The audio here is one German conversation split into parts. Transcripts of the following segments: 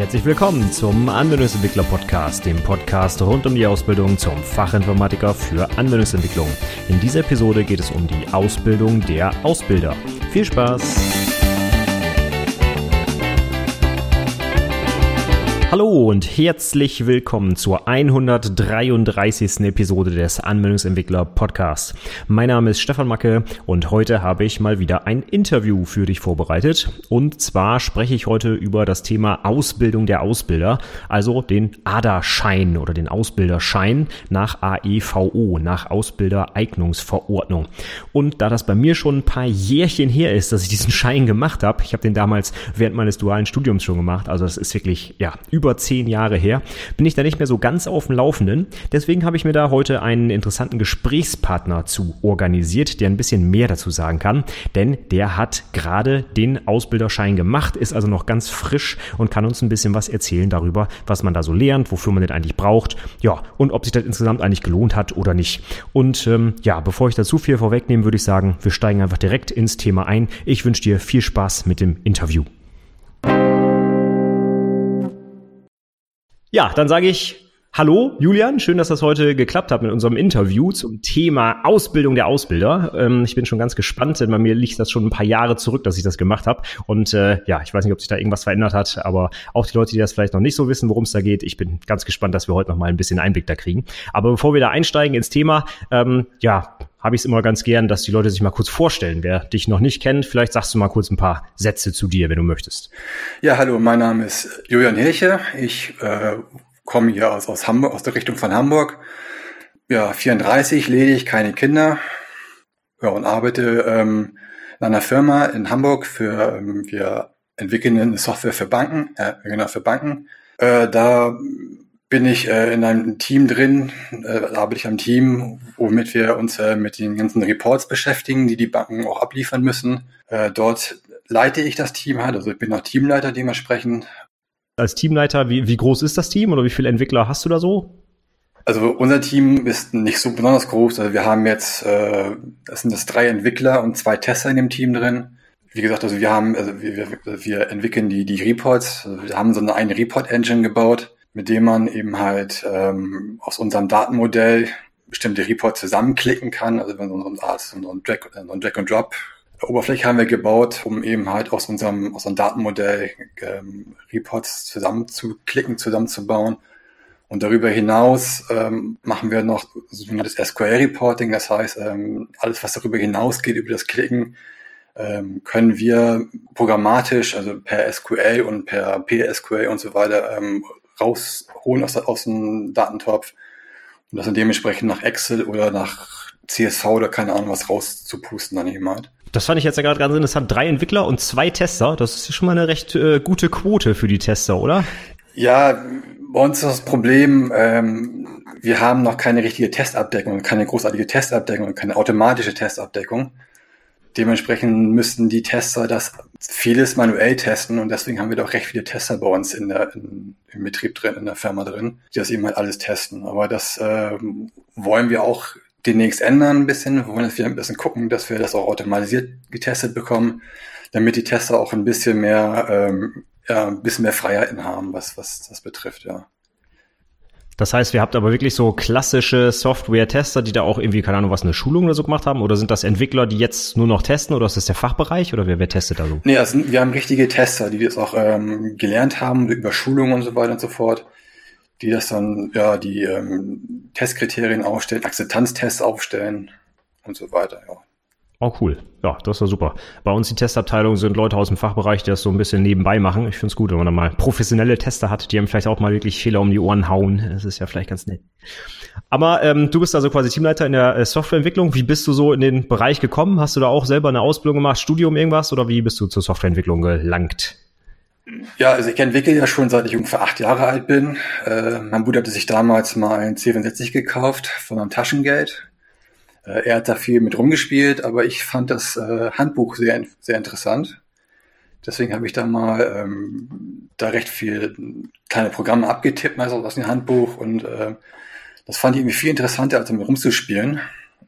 Herzlich willkommen zum Anwendungsentwickler Podcast, dem Podcast rund um die Ausbildung zum Fachinformatiker für Anwendungsentwicklung. In dieser Episode geht es um die Ausbildung der Ausbilder. Viel Spaß! Hallo und herzlich willkommen zur 133. Episode des Anwendungsentwickler Podcasts. Mein Name ist Stefan Macke und heute habe ich mal wieder ein Interview für dich vorbereitet. Und zwar spreche ich heute über das Thema Ausbildung der Ausbilder, also den ADA-Schein oder den Ausbilderschein nach AEVO, nach Ausbildereignungsverordnung. Und da das bei mir schon ein paar Jährchen her ist, dass ich diesen Schein gemacht habe, ich habe den damals während meines dualen Studiums schon gemacht, also das ist wirklich, ja, über zehn Jahre her, bin ich da nicht mehr so ganz auf dem Laufenden. Deswegen habe ich mir da heute einen interessanten Gesprächspartner zu organisiert, der ein bisschen mehr dazu sagen kann, denn der hat gerade den Ausbilderschein gemacht, ist also noch ganz frisch und kann uns ein bisschen was erzählen darüber, was man da so lernt, wofür man den eigentlich braucht, ja, und ob sich das insgesamt eigentlich gelohnt hat oder nicht. Und ähm, ja, bevor ich da zu viel vorwegnehme, würde ich sagen, wir steigen einfach direkt ins Thema ein. Ich wünsche dir viel Spaß mit dem Interview. Ja, dann sage ich Hallo Julian, schön, dass das heute geklappt hat mit unserem Interview zum Thema Ausbildung der Ausbilder. Ähm, ich bin schon ganz gespannt, denn bei mir liegt das schon ein paar Jahre zurück, dass ich das gemacht habe. Und äh, ja, ich weiß nicht, ob sich da irgendwas verändert hat, aber auch die Leute, die das vielleicht noch nicht so wissen, worum es da geht, ich bin ganz gespannt, dass wir heute noch mal ein bisschen Einblick da kriegen. Aber bevor wir da einsteigen ins Thema, ähm, ja, habe ich es immer ganz gern, dass die Leute sich mal kurz vorstellen. Wer dich noch nicht kennt, vielleicht sagst du mal kurz ein paar Sätze zu dir, wenn du möchtest. Ja, hallo, mein Name ist Julian Hilche. Ich äh, komme hier aus, aus Hamburg, aus der Richtung von Hamburg. Ja, 34, ledig, keine Kinder. Ja, und arbeite ähm, in einer Firma in Hamburg für, ähm, wir entwickeln eine Software für Banken, äh, genau, für Banken. Äh, da bin ich äh, in einem Team drin, äh, arbeite ich am Team, womit wir uns äh, mit den ganzen Reports beschäftigen, die die Banken auch abliefern müssen. Äh, dort leite ich das Team halt, also ich bin auch Teamleiter dementsprechend als Teamleiter, wie, wie groß ist das Team oder wie viele Entwickler hast du da so? Also unser Team ist nicht so besonders groß. Also wir haben jetzt, äh, das sind das drei Entwickler und zwei Tester in dem Team drin. Wie gesagt, also wir haben, also wir, wir entwickeln die, die Reports. Also wir haben so eine, eine Report-Engine gebaut, mit dem man eben halt ähm, aus unserem Datenmodell bestimmte Reports zusammenklicken kann. Also wenn ein, so ein Drag, so ein Drag and Drop Oberfläche haben wir gebaut, um eben halt aus unserem, aus unserem Datenmodell ähm, Reports zusammenzuklicken, zusammenzubauen. Und darüber hinaus ähm, machen wir noch sogenanntes SQL-Reporting, das heißt, ähm, alles, was darüber hinausgeht, über das Klicken, ähm, können wir programmatisch, also per SQL und per PSQL und so weiter, ähm, rausholen aus, aus dem Datentopf und das dann dementsprechend nach Excel oder nach CSV oder keine Ahnung was rauszupusten dann eben halt. Das fand ich jetzt ja gerade ganz interessant. Drei Entwickler und zwei Tester. Das ist schon mal eine recht äh, gute Quote für die Tester, oder? Ja, bei uns ist das Problem, ähm, wir haben noch keine richtige Testabdeckung, keine großartige Testabdeckung, keine automatische Testabdeckung. Dementsprechend müssten die Tester das vieles manuell testen und deswegen haben wir doch recht viele Tester bei uns in der, in, im Betrieb drin, in der Firma drin, die das eben halt alles testen. Aber das äh, wollen wir auch demnächst ändern ein bisschen. Wir wollen jetzt wieder ein bisschen gucken, dass wir das auch automatisiert getestet bekommen, damit die Tester auch ein bisschen mehr, ähm, ja, ein bisschen mehr Freiheiten haben, was, was das betrifft, ja. Das heißt, wir habt aber wirklich so klassische Software-Tester, die da auch irgendwie, keine Ahnung, was eine Schulung oder so gemacht haben? Oder sind das Entwickler, die jetzt nur noch testen oder ist das der Fachbereich oder wer, wer testet da so? Nee, also wir haben richtige Tester, die das auch ähm, gelernt haben über Schulungen und so weiter und so fort die das dann, ja, die ähm, Testkriterien aufstellen, Akzeptanztests aufstellen und so weiter, ja. Oh, cool. Ja, das war super. Bei uns die Testabteilung sind Leute aus dem Fachbereich, die das so ein bisschen nebenbei machen. Ich finde es gut, wenn man dann mal professionelle Tester hat, die einem vielleicht auch mal wirklich Fehler um die Ohren hauen. Das ist ja vielleicht ganz nett. Aber ähm, du bist also quasi Teamleiter in der äh, Softwareentwicklung. Wie bist du so in den Bereich gekommen? Hast du da auch selber eine Ausbildung gemacht, Studium irgendwas oder wie bist du zur Softwareentwicklung gelangt? Ja, also ich entwickle ja schon seit ich ungefähr acht Jahre alt bin. Äh, mein Bruder hatte sich damals mal ein C64 gekauft von einem Taschengeld. Äh, er hat da viel mit rumgespielt, aber ich fand das äh, Handbuch sehr, sehr interessant. Deswegen habe ich da mal ähm, da recht viel kleine Programme abgetippt, also aus dem Handbuch. Und äh, das fand ich irgendwie viel interessanter, als damit rumzuspielen.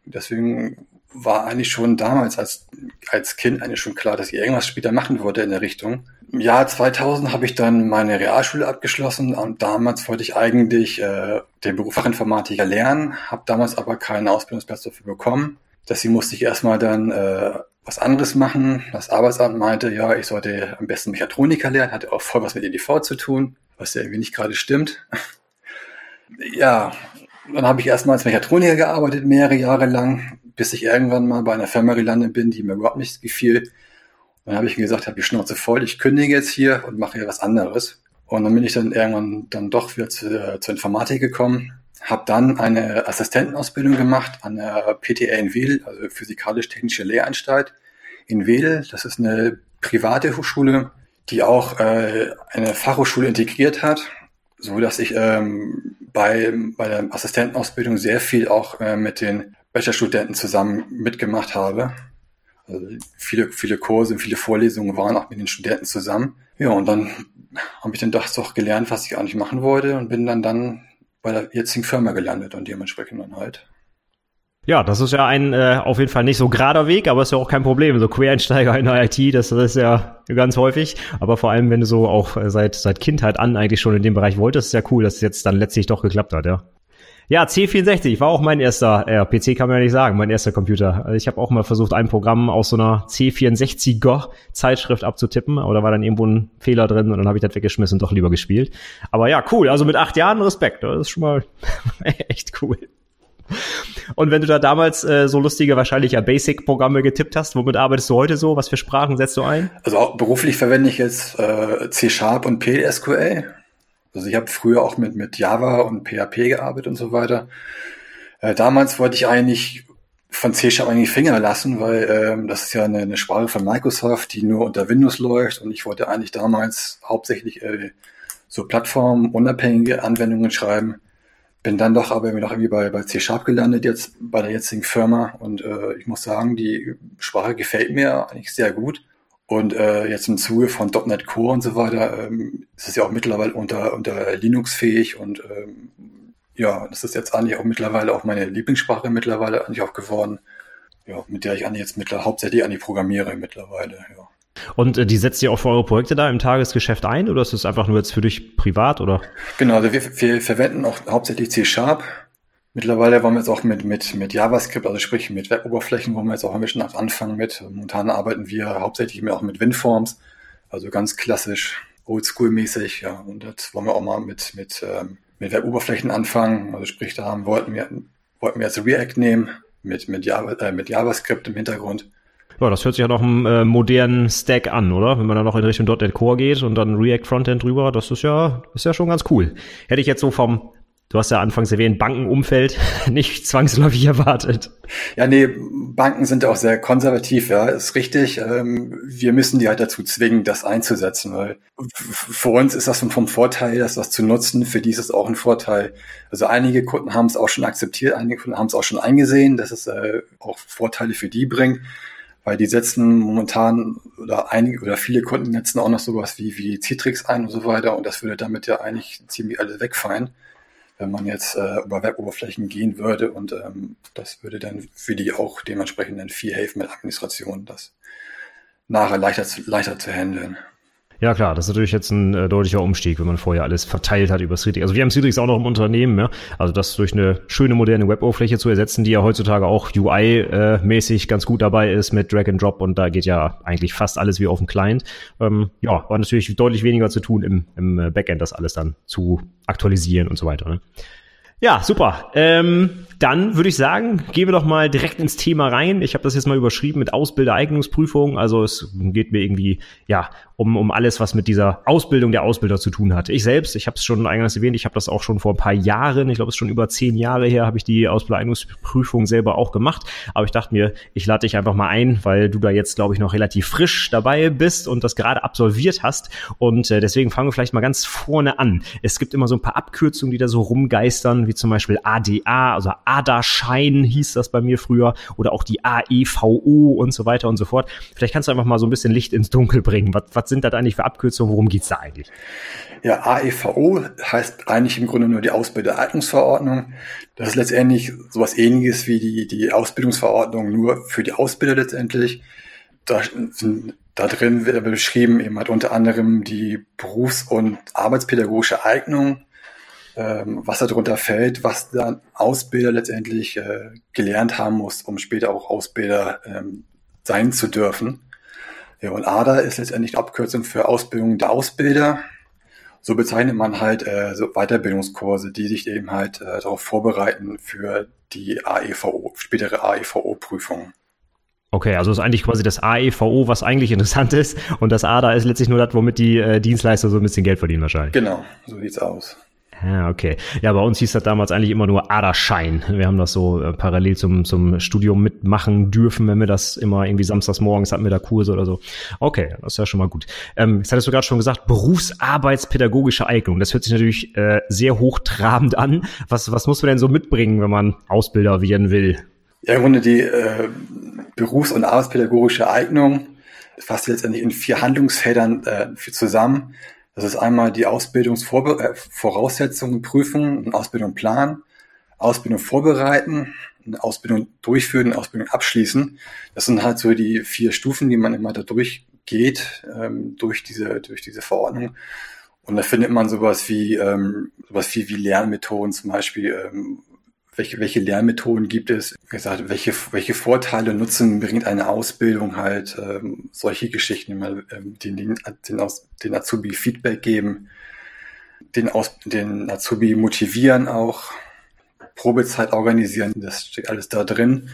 Deswegen war eigentlich schon damals als, als Kind eigentlich schon klar, dass ich irgendwas später machen wollte in der Richtung. Im Jahr 2000 habe ich dann meine Realschule abgeschlossen und damals wollte ich eigentlich äh, den Beruf Fachinformatiker lernen, habe damals aber keinen Ausbildungsplatz dafür bekommen. Deswegen musste ich erstmal dann äh, was anderes machen. Das Arbeitsamt meinte, ja, ich sollte am besten Mechatroniker lernen, hatte auch voll was mit EDV zu tun, was ja irgendwie nicht gerade stimmt. ja, dann habe ich erstmal als Mechatroniker gearbeitet, mehrere Jahre lang, bis ich irgendwann mal bei einer Firma gelandet bin, die mir überhaupt nicht gefiel. Dann habe ich gesagt, habe die Schnauze voll, ich kündige jetzt hier und mache hier was anderes. Und dann bin ich dann irgendwann dann doch wieder zu, zur Informatik gekommen, habe dann eine Assistentenausbildung gemacht an der PTA in Wedel, also Physikalisch-Technische Lehranstalt in Wedel. Das ist eine private Hochschule, die auch äh, eine Fachhochschule integriert hat, so dass ich ähm, bei, bei der Assistentenausbildung sehr viel auch äh, mit den Bachelorstudenten zusammen mitgemacht habe. Also viele, viele Kurse und viele Vorlesungen waren auch mit den Studenten zusammen. Ja, und dann habe ich dann das doch gelernt, was ich eigentlich machen wollte und bin dann dann bei der jetzigen Firma gelandet und dementsprechend dann halt. Ja, das ist ja ein äh, auf jeden Fall nicht so gerader Weg, aber ist ja auch kein Problem. So Quereinsteiger in der IT, das, das ist ja ganz häufig. Aber vor allem, wenn du so auch seit, seit Kindheit an eigentlich schon in dem Bereich wolltest, ist ja cool, dass es jetzt dann letztlich doch geklappt hat, ja. Ja, C64 war auch mein erster, äh, PC kann man ja nicht sagen, mein erster Computer. Also ich habe auch mal versucht, ein Programm aus so einer C64er Zeitschrift abzutippen, aber da war dann irgendwo ein Fehler drin und dann habe ich das weggeschmissen und doch lieber gespielt. Aber ja, cool. Also mit acht Jahren Respekt. Das ist schon mal echt cool. Und wenn du da damals äh, so lustige, wahrscheinlich ja Basic-Programme getippt hast, womit arbeitest du heute so? Was für Sprachen setzt du ein? Also auch beruflich verwende ich jetzt äh, C-Sharp und PSQL. Also ich habe früher auch mit, mit Java und PHP gearbeitet und so weiter. Äh, damals wollte ich eigentlich von C-Sharp eigentlich Finger lassen, weil ähm, das ist ja eine, eine Sprache von Microsoft, die nur unter Windows läuft und ich wollte eigentlich damals hauptsächlich äh, so plattformunabhängige Anwendungen schreiben. Bin dann doch aber noch irgendwie bei, bei C-Sharp gelandet, jetzt bei der jetzigen Firma und äh, ich muss sagen, die Sprache gefällt mir eigentlich sehr gut. Und äh, jetzt im Zuge von .NET Core und so weiter ähm, ist es ja auch mittlerweile unter, unter Linux fähig und ähm, ja, das ist jetzt eigentlich auch mittlerweile auch meine Lieblingssprache mittlerweile eigentlich auch geworden, ja, mit der ich eigentlich jetzt mittlerweile hauptsächlich eigentlich programmiere mittlerweile, ja. Und äh, die setzt ihr auch für eure Projekte da im Tagesgeschäft ein oder ist es einfach nur jetzt für dich privat oder? Genau, also wir, wir verwenden auch hauptsächlich C-Sharp Mittlerweile wollen wir jetzt auch mit, mit, mit JavaScript, also sprich mit Web-Oberflächen, wollen wir jetzt auch ein bisschen anfangen mit. Momentan arbeiten wir hauptsächlich mehr auch mit WinForms, also ganz klassisch, oldschool-mäßig, ja. Und jetzt wollen wir auch mal mit, mit, ähm, mit Web-Oberflächen anfangen. Also sprich, da wollten wir, wollten wir jetzt React nehmen, mit, mit, Java, äh, mit JavaScript im Hintergrund. Ja, das hört sich ja noch einem äh, modernen Stack an, oder? Wenn man dann noch in Richtung .NET Core geht und dann React Frontend drüber, das ist ja, ist ja schon ganz cool. Hätte ich jetzt so vom Du hast ja anfangs erwähnt, Bankenumfeld nicht zwangsläufig erwartet. Ja, nee, Banken sind auch sehr konservativ, ja, ist richtig. Ähm, wir müssen die halt dazu zwingen, das einzusetzen, weil für uns ist das vom Vorteil, das was zu nutzen, für die ist es auch ein Vorteil. Also einige Kunden haben es auch schon akzeptiert, einige Kunden haben es auch schon eingesehen, dass es äh, auch Vorteile für die bringt, weil die setzen momentan oder einige oder viele Kunden setzen auch noch sowas wie, wie Citrix ein und so weiter und das würde damit ja eigentlich ziemlich alles wegfallen wenn man jetzt äh, über Web-Oberflächen gehen würde und ähm, das würde dann für die auch dementsprechend viel helfen mit Administration, das nachher leichter zu, leichter zu handeln. Ja klar, das ist natürlich jetzt ein äh, deutlicher Umstieg, wenn man vorher alles verteilt hat über Citrix. Also wir haben Citrix auch noch im Unternehmen, ja. Also das durch eine schöne moderne Web-Oberfläche zu ersetzen, die ja heutzutage auch UI-mäßig äh, ganz gut dabei ist mit Drag and Drop und da geht ja eigentlich fast alles wie auf dem Client. Ähm, ja, war natürlich deutlich weniger zu tun im, im äh, Backend, das alles dann zu aktualisieren und so weiter. Ne? Ja, super. Ähm, dann würde ich sagen, gehen wir doch mal direkt ins Thema rein. Ich habe das jetzt mal überschrieben mit Ausbildereignungsprüfung. Also es geht mir irgendwie ja um, um alles, was mit dieser Ausbildung der Ausbilder zu tun hat. Ich selbst, ich habe es schon eingangs erwähnt, ich habe das auch schon vor ein paar Jahren, ich glaube es ist schon über zehn Jahre her, habe ich die Ausbildereignungsprüfung selber auch gemacht. Aber ich dachte mir, ich lade dich einfach mal ein, weil du da jetzt, glaube ich, noch relativ frisch dabei bist und das gerade absolviert hast. Und äh, deswegen fangen wir vielleicht mal ganz vorne an. Es gibt immer so ein paar Abkürzungen, die da so rumgeistern, wie zum Beispiel ADA, also ADA-Schein hieß das bei mir früher, oder auch die AEVO und so weiter und so fort. Vielleicht kannst du einfach mal so ein bisschen Licht ins Dunkel bringen. Was, was sind das eigentlich für Abkürzungen? Worum geht's da eigentlich? Ja, AEVO heißt eigentlich im Grunde nur die Ausbildereignungsverordnung. Das ist letztendlich sowas ähnliches wie die, die Ausbildungsverordnung, nur für die Ausbilder letztendlich. Da da drin wird beschrieben eben halt unter anderem die berufs- und arbeitspädagogische Eignung, ähm, was darunter fällt, was dann Ausbilder letztendlich äh, gelernt haben muss, um später auch Ausbilder ähm, sein zu dürfen. Ja, und ADA ist letztendlich die Abkürzung für Ausbildung der Ausbilder. So bezeichnet man halt äh, so Weiterbildungskurse, die sich eben halt äh, darauf vorbereiten für die AEVO, spätere AEVO-Prüfung. Okay, also ist eigentlich quasi das AEVO, was eigentlich interessant ist, und das ADA ist letztlich nur das, womit die äh, Dienstleister so ein bisschen Geld verdienen wahrscheinlich. Genau, so sieht's aus. Ja, okay. Ja, bei uns hieß das damals eigentlich immer nur Aderschein. Wir haben das so äh, parallel zum, zum Studium mitmachen dürfen, wenn wir das immer irgendwie samstags morgens hatten wir da Kurse oder so. Okay, das ist ja schon mal gut. Ähm, jetzt hattest du gerade schon gesagt, berufsarbeitspädagogische Eignung. Das hört sich natürlich äh, sehr hochtrabend an. Was, was muss man denn so mitbringen, wenn man Ausbilder werden will? Ja, im Grunde die äh, berufs- und arbeitspädagogische Eignung fasst letztendlich in vier Handlungsfeldern äh, zusammen. Das ist einmal die Ausbildungsvoraussetzungen äh, prüfen, eine Ausbildung planen, Ausbildung vorbereiten, eine Ausbildung durchführen, eine Ausbildung abschließen. Das sind halt so die vier Stufen, die man immer da durchgeht, ähm, durch diese, durch diese Verordnung. Und da findet man sowas wie, ähm, sowas wie, wie Lernmethoden zum Beispiel, ähm, welche, welche Lernmethoden gibt es, wie gesagt, welche, welche Vorteile Nutzen bringt eine Ausbildung halt, ähm, solche Geschichten, mal ähm, den, den, den, Aus, den Azubi Feedback geben, den, Aus, den Azubi motivieren auch, Probezeit organisieren, das steht alles da drin,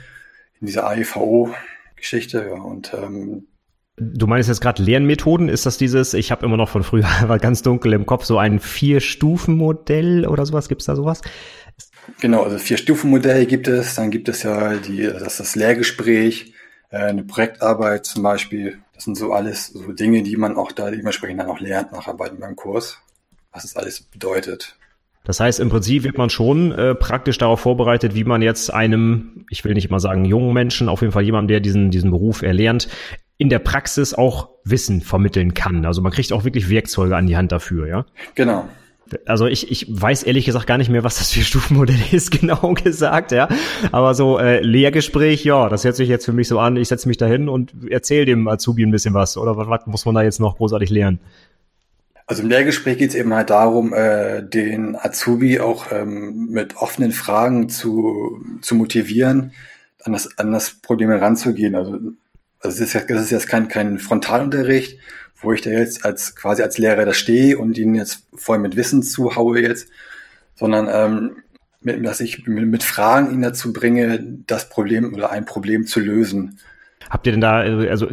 in dieser AEVO-Geschichte, ja, und ähm, Du meinst jetzt gerade Lernmethoden? Ist das dieses, ich habe immer noch von früher, war ganz dunkel im Kopf, so ein Vier-Stufen-Modell oder sowas? Gibt es da sowas? Genau, also Vier-Stufen-Modell gibt es. Dann gibt es ja die, das, das Lehrgespräch, äh, eine Projektarbeit zum Beispiel. Das sind so alles so Dinge, die man auch da dementsprechend dann auch lernt nacharbeiten beim Kurs, was es alles bedeutet. Das heißt, im Prinzip wird man schon äh, praktisch darauf vorbereitet, wie man jetzt einem, ich will nicht mal sagen jungen Menschen, auf jeden Fall jemandem, der diesen, diesen Beruf erlernt, in der Praxis auch Wissen vermitteln kann. Also man kriegt auch wirklich Werkzeuge an die Hand dafür, ja? Genau. Also ich, ich weiß ehrlich gesagt gar nicht mehr, was das für Stufenmodell ist, genau gesagt, ja. Aber so äh, Lehrgespräch, ja, das hört sich jetzt für mich so an, ich setze mich da hin und erzähle dem Azubi ein bisschen was. Oder was, was muss man da jetzt noch großartig lernen? Also im Lehrgespräch geht es eben halt darum, äh, den Azubi auch ähm, mit offenen Fragen zu, zu motivieren, an das, an das Problem heranzugehen. Also, also es ist, ja, das ist jetzt kein, kein Frontalunterricht, wo ich da jetzt als quasi als Lehrer da stehe und ihnen jetzt voll mit Wissen zuhaue jetzt, sondern ähm, mit, dass ich mit Fragen ihn dazu bringe, das Problem oder ein Problem zu lösen. Habt ihr denn da, also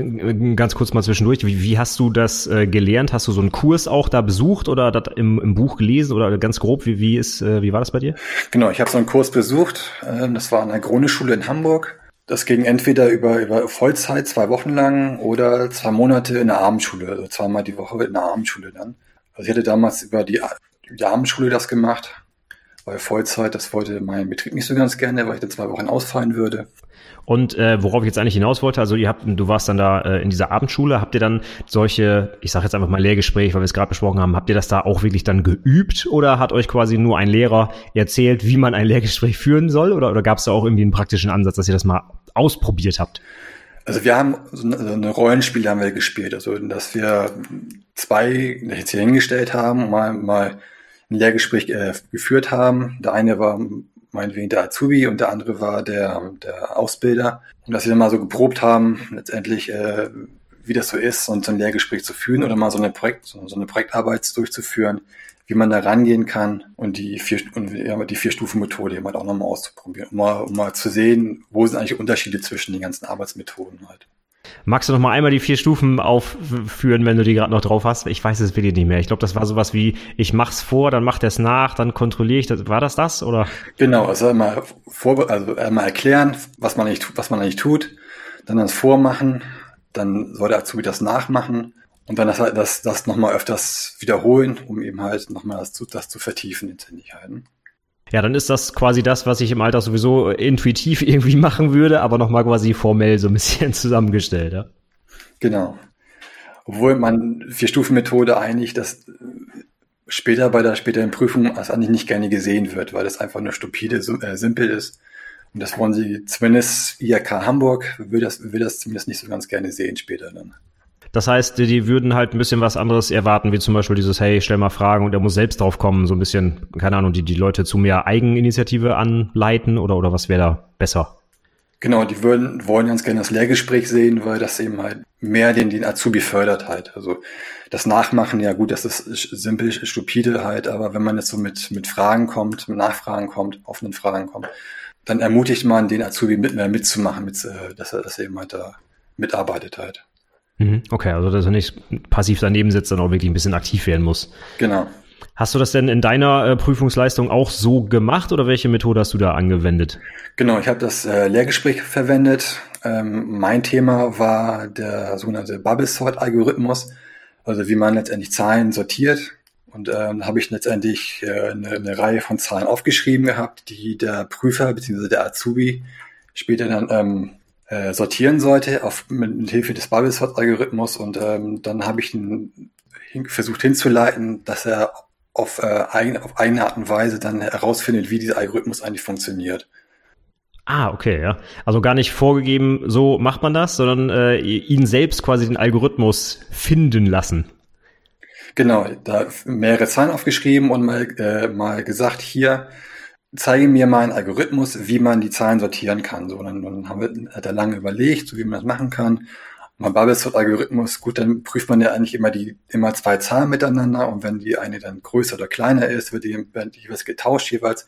ganz kurz mal zwischendurch, wie, wie hast du das äh, gelernt? Hast du so einen Kurs auch da besucht oder das im, im Buch gelesen oder ganz grob, wie, wie, ist, äh, wie war das bei dir? Genau, ich habe so einen Kurs besucht. Ähm, das war an der Grundschule in Hamburg. Das ging entweder über, über Vollzeit, zwei Wochen lang, oder zwei Monate in der Abendschule, also zweimal die Woche in der Abendschule dann. Also ich hatte damals über die, die Abendschule das gemacht, weil Vollzeit, das wollte mein Betrieb nicht so ganz gerne, weil ich da zwei Wochen ausfallen würde. Und äh, worauf ich jetzt eigentlich hinaus wollte, also ihr habt, du warst dann da äh, in dieser Abendschule, habt ihr dann solche, ich sage jetzt einfach mal Lehrgespräch, weil wir es gerade besprochen haben, habt ihr das da auch wirklich dann geübt oder hat euch quasi nur ein Lehrer erzählt, wie man ein Lehrgespräch führen soll oder, oder gab es da auch irgendwie einen praktischen Ansatz, dass ihr das mal ausprobiert habt? Also wir haben so eine Rollenspiel haben wir gespielt, also dass wir zwei jetzt hier hingestellt haben, mal, mal ein Lehrgespräch äh, geführt haben. Der eine war meinetwegen der Azubi und der andere war der, der Ausbilder. Und dass wir dann mal so geprobt haben, letztendlich, äh, wie das so ist, und so ein Lehrgespräch zu führen oder mal so eine Projekt, so, so eine Projektarbeit durchzuführen, wie man da rangehen kann und die vier, und, die Vier-Stufen-Methode eben halt auch nochmal auszuprobieren, um mal, um mal zu sehen, wo sind eigentlich Unterschiede zwischen den ganzen Arbeitsmethoden halt. Magst du noch mal einmal die vier Stufen aufführen, wenn du die gerade noch drauf hast? Ich weiß es wirklich nicht mehr. Ich glaube, das war sowas wie, ich mach's vor, dann macht es nach, dann kontrolliere ich das. War das das, oder? Genau, also einmal, vor, also einmal erklären, was man eigentlich, was man eigentlich tut, dann das Vormachen, dann soll der Azubi das nachmachen und dann das, das, das nochmal öfters wiederholen, um eben halt nochmal das, das zu vertiefen in Tätigkeiten. Ja, dann ist das quasi das, was ich im Alltag sowieso intuitiv irgendwie machen würde, aber nochmal quasi formell so ein bisschen zusammengestellt, ja. Genau. Obwohl man Vier-Stufen-Methode eigentlich das später bei der späteren Prüfung als eigentlich nicht gerne gesehen wird, weil das einfach nur stupide, äh, simpel ist. Und das wollen sie zumindest IHK Hamburg will das, will das zumindest nicht so ganz gerne sehen später dann. Das heißt, die, die würden halt ein bisschen was anderes erwarten, wie zum Beispiel dieses, hey, stell mal Fragen und er muss selbst drauf kommen, so ein bisschen, keine Ahnung, die, die Leute zu mehr Eigeninitiative anleiten oder, oder was wäre da besser? Genau, die würden, wollen ganz gerne das Lehrgespräch sehen, weil das eben halt mehr den, den Azubi fördert halt. Also das Nachmachen, ja gut, das ist simpel, stupide halt, aber wenn man jetzt so mit, mit Fragen kommt, mit Nachfragen kommt, offenen Fragen kommt, dann ermutigt man den Azubi mit mehr mitzumachen, mit, äh, dass er, dass er eben halt da mitarbeitet halt. Mhm. Okay, also dass er nicht passiv daneben sitzt, sondern auch wirklich ein bisschen aktiv werden muss. Genau. Hast du das denn in deiner äh, Prüfungsleistung auch so gemacht oder welche Methode hast du da angewendet? Genau, ich habe das äh, Lehrgespräch verwendet. Ähm, mein Thema war der sogenannte Bubble Sort Algorithmus, also wie man letztendlich Zahlen sortiert. Und ähm, habe ich letztendlich äh, eine, eine Reihe von Zahlen aufgeschrieben gehabt, die der Prüfer bzw. der Azubi später dann ähm, äh, sortieren sollte auf, mit, mit Hilfe des Bubble Sort Algorithmus und ähm, dann habe ich ihn hin, versucht hinzuleiten, dass er auf, äh, eigene, auf eigene Art und Weise dann herausfindet, wie dieser Algorithmus eigentlich funktioniert. Ah, okay, ja. Also gar nicht vorgegeben, so macht man das, sondern äh, ihn selbst quasi den Algorithmus finden lassen. Genau, da mehrere Zahlen aufgeschrieben und mal, äh, mal gesagt, hier, zeige mir mal einen Algorithmus, wie man die Zahlen sortieren kann. So, dann, dann haben wir, hat er lange überlegt, so wie man das machen kann. Und beim Bubblesort-Algorithmus, gut, dann prüft man ja eigentlich immer die, immer zwei Zahlen miteinander und wenn die eine dann größer oder kleiner ist, wird die, wird die jeweils getauscht jeweils.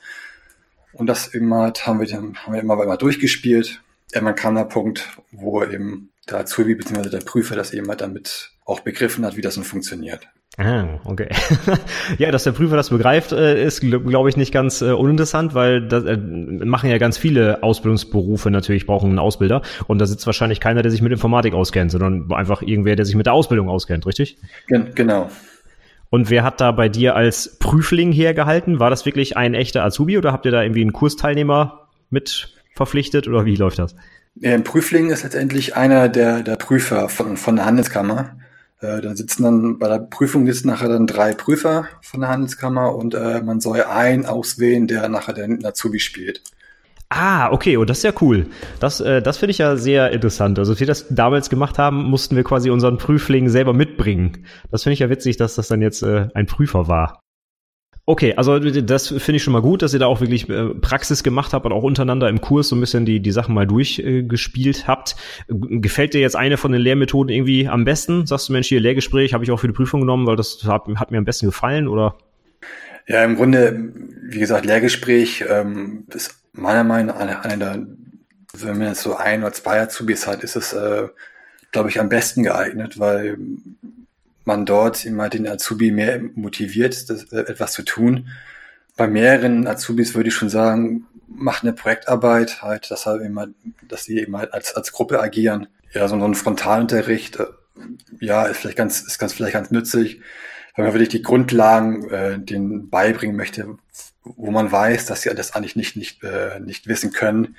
Und das immer haben wir, dann, haben wir immer mal durchgespielt. Irgendwann kam der Punkt, wo eben der Azubi bzw. der Prüfer das eben halt damit auch begriffen hat, wie das nun funktioniert. Ah, okay. ja, dass der Prüfer das begreift, äh, ist, glaube ich, nicht ganz äh, uninteressant, weil das äh, machen ja ganz viele Ausbildungsberufe natürlich, brauchen einen Ausbilder. Und da sitzt wahrscheinlich keiner, der sich mit Informatik auskennt, sondern einfach irgendwer, der sich mit der Ausbildung auskennt, richtig? Gen genau. Und wer hat da bei dir als Prüfling hergehalten? War das wirklich ein echter Azubi oder habt ihr da irgendwie einen Kursteilnehmer mit verpflichtet oder wie läuft das? Ein Prüfling ist letztendlich einer der, der Prüfer von, von der Handelskammer. Äh, da sitzen dann bei der Prüfung sitzen nachher dann drei Prüfer von der Handelskammer und äh, man soll einen auswählen, der nachher den Azubi spielt. Ah, okay, und oh, das ist ja cool. Das, äh, das finde ich ja sehr interessant. Also, als wir das damals gemacht haben, mussten wir quasi unseren Prüfling selber mitbringen. Das finde ich ja witzig, dass das dann jetzt äh, ein Prüfer war. Okay, also das finde ich schon mal gut, dass ihr da auch wirklich äh, Praxis gemacht habt und auch untereinander im Kurs so ein bisschen die, die Sachen mal durchgespielt äh, habt. Gefällt dir jetzt eine von den Lehrmethoden irgendwie am besten? Sagst du, Mensch, hier Lehrgespräch habe ich auch für die Prüfung genommen, weil das hat, hat mir am besten gefallen, oder? Ja, im Grunde, wie gesagt, Lehrgespräch ähm, ist meiner Meinung nach einer, der, wenn man jetzt so ein oder zwei Azubis hat, ist es, äh, glaube ich, am besten geeignet, weil man dort immer den Azubi mehr motiviert, das, äh, etwas zu tun. Bei mehreren Azubis würde ich schon sagen, macht eine Projektarbeit halt, dass halt immer, dass sie eben halt als, als Gruppe agieren. Ja, so ein Frontalunterricht, äh, ja, ist vielleicht ganz, ist ganz vielleicht ganz nützlich, wenn man wirklich die Grundlagen äh, denen beibringen möchte, wo man weiß, dass sie das eigentlich nicht, nicht, äh, nicht wissen können,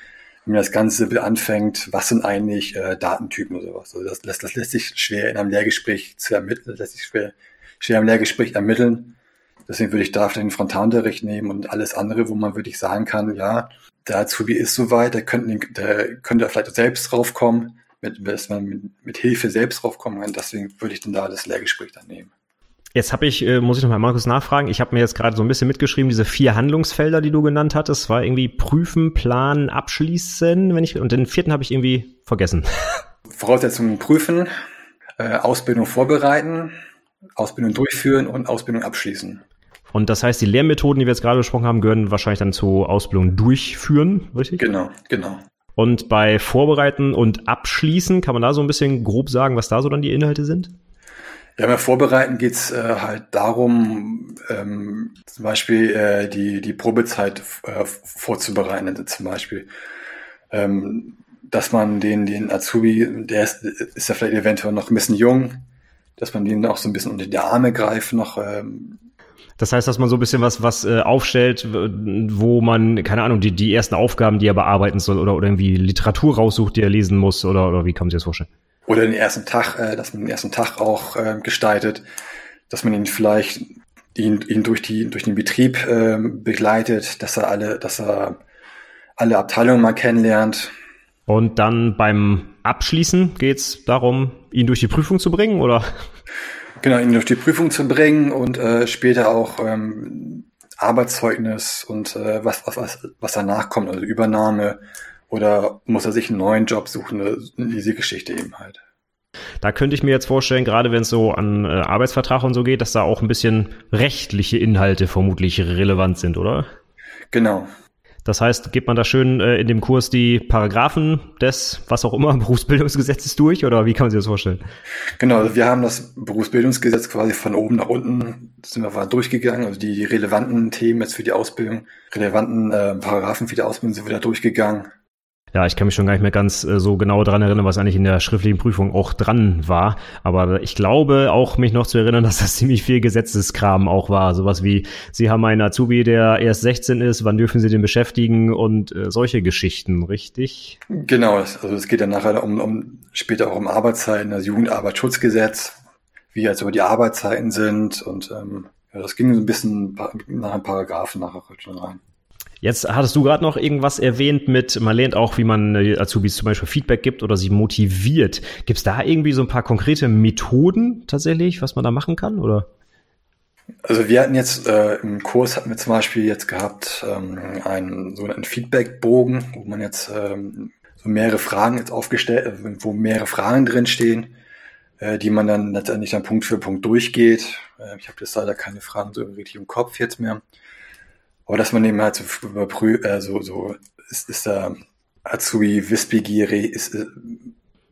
wenn man das Ganze anfängt, was sind eigentlich äh, Datentypen oder sowas. Also das, das, das lässt sich schwer in einem Lehrgespräch zu ermitteln, das lässt sich schwer, schwer im Lehrgespräch ermitteln. Deswegen würde ich da den Frontalunterricht nehmen und alles andere, wo man wirklich sagen kann, ja, der Azubi ist soweit, der könnte, der könnte vielleicht selbst draufkommen, mit, dass man mit, mit Hilfe selbst draufkommen kann. Deswegen würde ich dann da das Lehrgespräch dann nehmen. Jetzt habe ich, äh, muss ich noch mal Markus nachfragen, ich habe mir jetzt gerade so ein bisschen mitgeschrieben, diese vier Handlungsfelder, die du genannt hattest, war irgendwie prüfen, planen, abschließen, wenn ich, und den vierten habe ich irgendwie vergessen. Voraussetzungen prüfen, äh, Ausbildung vorbereiten, Ausbildung durchführen und Ausbildung abschließen. Und das heißt, die Lehrmethoden, die wir jetzt gerade besprochen haben, gehören wahrscheinlich dann zur Ausbildung durchführen, richtig? Genau, genau. Und bei Vorbereiten und Abschließen, kann man da so ein bisschen grob sagen, was da so dann die Inhalte sind? Ja, beim Vorbereiten geht's äh, halt darum, ähm, zum Beispiel äh, die, die Probezeit äh, vorzubereiten, also zum Beispiel. Ähm, dass man den, den Azubi, der ist, ist ja vielleicht eventuell noch ein bisschen jung, dass man den auch so ein bisschen unter die Arme greift, noch ähm, das heißt, dass man so ein bisschen was, was äh, aufstellt, wo man, keine Ahnung, die, die ersten Aufgaben, die er bearbeiten soll oder, oder irgendwie Literatur raussucht, die er lesen muss oder, oder wie man sich das vorstellen? Oder den ersten Tag, äh, dass man den ersten Tag auch äh, gestaltet, dass man ihn vielleicht ihn, ihn durch die durch den Betrieb äh, begleitet, dass er alle, dass er alle Abteilungen mal kennenlernt. Und dann beim Abschließen geht's darum, ihn durch die Prüfung zu bringen, oder? Genau, ihn durch die Prüfung zu bringen und äh, später auch ähm, Arbeitszeugnis und äh, was, was, was danach kommt, also Übernahme oder muss er sich einen neuen Job suchen, diese Geschichte eben halt. Da könnte ich mir jetzt vorstellen, gerade wenn es so an äh, Arbeitsvertrag und so geht, dass da auch ein bisschen rechtliche Inhalte vermutlich relevant sind, oder? Genau. Das heißt, geht man da schön äh, in dem Kurs die Paragraphen des, was auch immer, Berufsbildungsgesetzes durch oder wie kann man sich das vorstellen? Genau, also wir haben das Berufsbildungsgesetz quasi von oben nach unten sind wir durchgegangen, also die relevanten Themen jetzt für die Ausbildung, relevanten äh, Paragraphen für die Ausbildung sind wir da durchgegangen. Ja, ich kann mich schon gar nicht mehr ganz äh, so genau dran erinnern, was eigentlich in der schriftlichen Prüfung auch dran war. Aber ich glaube auch mich noch zu erinnern, dass das ziemlich viel Gesetzeskram auch war. Sowas wie, Sie haben einen Azubi, der erst 16 ist, wann dürfen Sie den beschäftigen und äh, solche Geschichten, richtig? Genau, also es geht dann nachher um, um später auch um Arbeitszeiten, das Jugendarbeitsschutzgesetz, wie jetzt über die Arbeitszeiten sind und ähm, ja, das ging so ein bisschen nach einem Paragraphen nachher schon rein. Jetzt hattest du gerade noch irgendwas erwähnt mit, man lernt auch, wie man äh, Azubis zum Beispiel Feedback gibt oder sie motiviert. Gibt es da irgendwie so ein paar konkrete Methoden tatsächlich, was man da machen kann? Oder? Also wir hatten jetzt äh, im Kurs hatten wir zum Beispiel jetzt gehabt ähm, einen sogenannten Feedbackbogen, wo man jetzt ähm, so mehrere Fragen jetzt aufgestellt, äh, wo mehrere Fragen drin stehen, äh, die man dann letztendlich dann Punkt für Punkt durchgeht. Äh, ich habe jetzt leider keine Fragen so richtig im Kopf jetzt mehr. Aber dass man eben halt so überprüft, äh, so, so ist, ist da Azubi wissbegierig, ist, äh,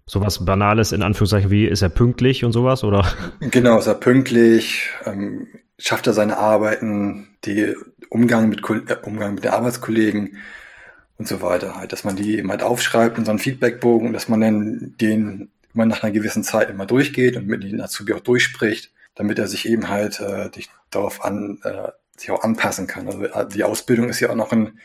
Sowas Banales in Anführungszeichen wie, ist er pünktlich und sowas, oder? Genau, ist er pünktlich, ähm, schafft er seine Arbeiten, die Umgang mit, äh, Umgang mit den Arbeitskollegen und so weiter halt, dass man die eben halt aufschreibt in so einen Feedbackbogen und dass man dann den immer nach einer gewissen Zeit immer durchgeht und mit den Azubi auch durchspricht, damit er sich eben halt äh, darauf an, äh, sich auch anpassen kann. Also äh, die Ausbildung ist ja auch noch ein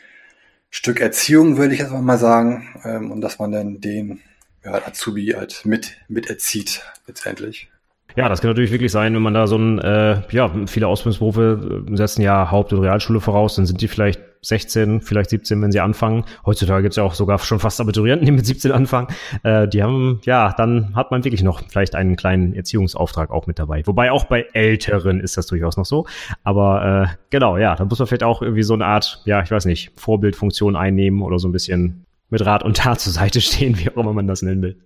Stück Erziehung, würde ich jetzt mal sagen, ähm, und dass man dann den ja, Azubi halt mit, mit erzieht letztendlich. Ja, das kann natürlich wirklich sein, wenn man da so ein, äh, ja, viele Ausbildungsberufe setzen ja Haupt- und Realschule voraus, dann sind die vielleicht 16, vielleicht 17, wenn sie anfangen. Heutzutage gibt's ja auch sogar schon fast Abiturienten, die mit 17 anfangen. Äh, die haben, ja, dann hat man wirklich noch vielleicht einen kleinen Erziehungsauftrag auch mit dabei. Wobei auch bei Älteren ist das durchaus noch so. Aber äh, genau, ja, da muss man vielleicht auch irgendwie so eine Art, ja, ich weiß nicht, Vorbildfunktion einnehmen oder so ein bisschen mit Rat und Tat zur Seite stehen, wie auch immer man das nennen will.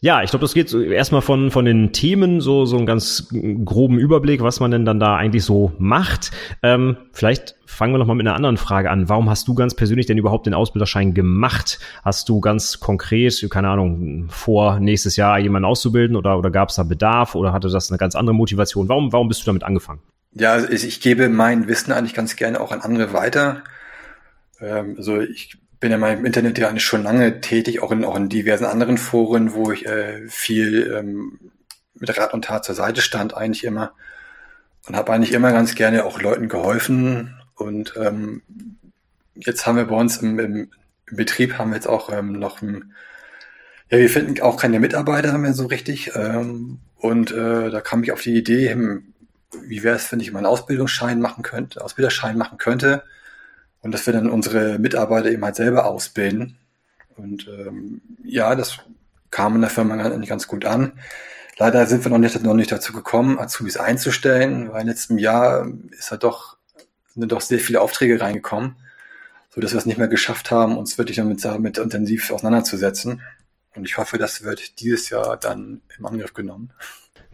Ja, ich glaube, das geht erstmal von, von den Themen, so, so einen ganz groben Überblick, was man denn dann da eigentlich so macht. Ähm, vielleicht fangen wir noch mal mit einer anderen Frage an. Warum hast du ganz persönlich denn überhaupt den Ausbilderschein gemacht? Hast du ganz konkret, keine Ahnung, vor nächstes Jahr jemanden auszubilden oder, oder gab es da Bedarf oder hatte das eine ganz andere Motivation? Warum, warum bist du damit angefangen? Ja, also ich, ich gebe mein Wissen eigentlich ganz gerne auch an andere weiter. Ähm, also ich bin ja mal im Internet ja eigentlich schon lange tätig, auch in, auch in diversen anderen Foren, wo ich äh, viel ähm, mit Rat und Tat zur Seite stand, eigentlich immer. Und habe eigentlich immer ganz gerne auch Leuten geholfen. Und ähm, jetzt haben wir bei uns im, im, im Betrieb haben wir jetzt auch ähm, noch ein, ja, wir finden auch keine Mitarbeiter mehr so richtig. Ähm, und äh, da kam ich auf die Idee, hm, wie wäre es, wenn ich mal einen Ausbildungsschein machen könnte, Ausbilderschein machen könnte und dass wir dann unsere Mitarbeiter eben halt selber ausbilden. Und ähm, ja, das kam in der Firma eigentlich ganz gut an. Leider sind wir noch nicht, noch nicht dazu gekommen, Azubis einzustellen, weil in letztem Jahr ist halt doch, sind doch sehr viele Aufträge reingekommen, so dass wir es nicht mehr geschafft haben, uns wirklich damit, damit intensiv auseinanderzusetzen. Und ich hoffe, das wird dieses Jahr dann im Angriff genommen.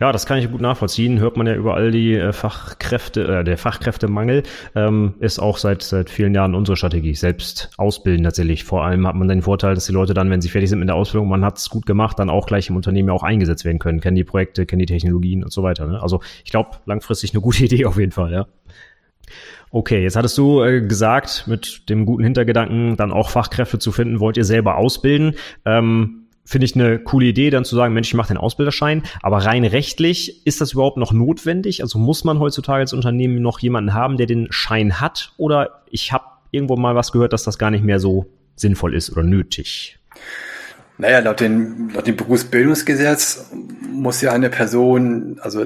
Ja, das kann ich gut nachvollziehen. Hört man ja überall die äh, Fachkräfte, äh, der Fachkräftemangel ähm, ist auch seit seit vielen Jahren unsere Strategie. Selbst ausbilden tatsächlich. Vor allem hat man den Vorteil, dass die Leute dann, wenn sie fertig sind mit der Ausbildung, man hat es gut gemacht, dann auch gleich im Unternehmen auch eingesetzt werden können, kennen die Projekte, kennen die Technologien und so weiter. Ne? Also ich glaube, langfristig eine gute Idee auf jeden Fall, ja. Okay, jetzt hattest du äh, gesagt, mit dem guten Hintergedanken, dann auch Fachkräfte zu finden, wollt ihr selber ausbilden. Ähm, finde ich eine coole Idee, dann zu sagen, Mensch, ich mache den Ausbilderschein. Aber rein rechtlich, ist das überhaupt noch notwendig? Also muss man heutzutage als Unternehmen noch jemanden haben, der den Schein hat? Oder ich habe irgendwo mal was gehört, dass das gar nicht mehr so sinnvoll ist oder nötig? Naja, laut, den, laut dem Berufsbildungsgesetz muss ja eine Person, also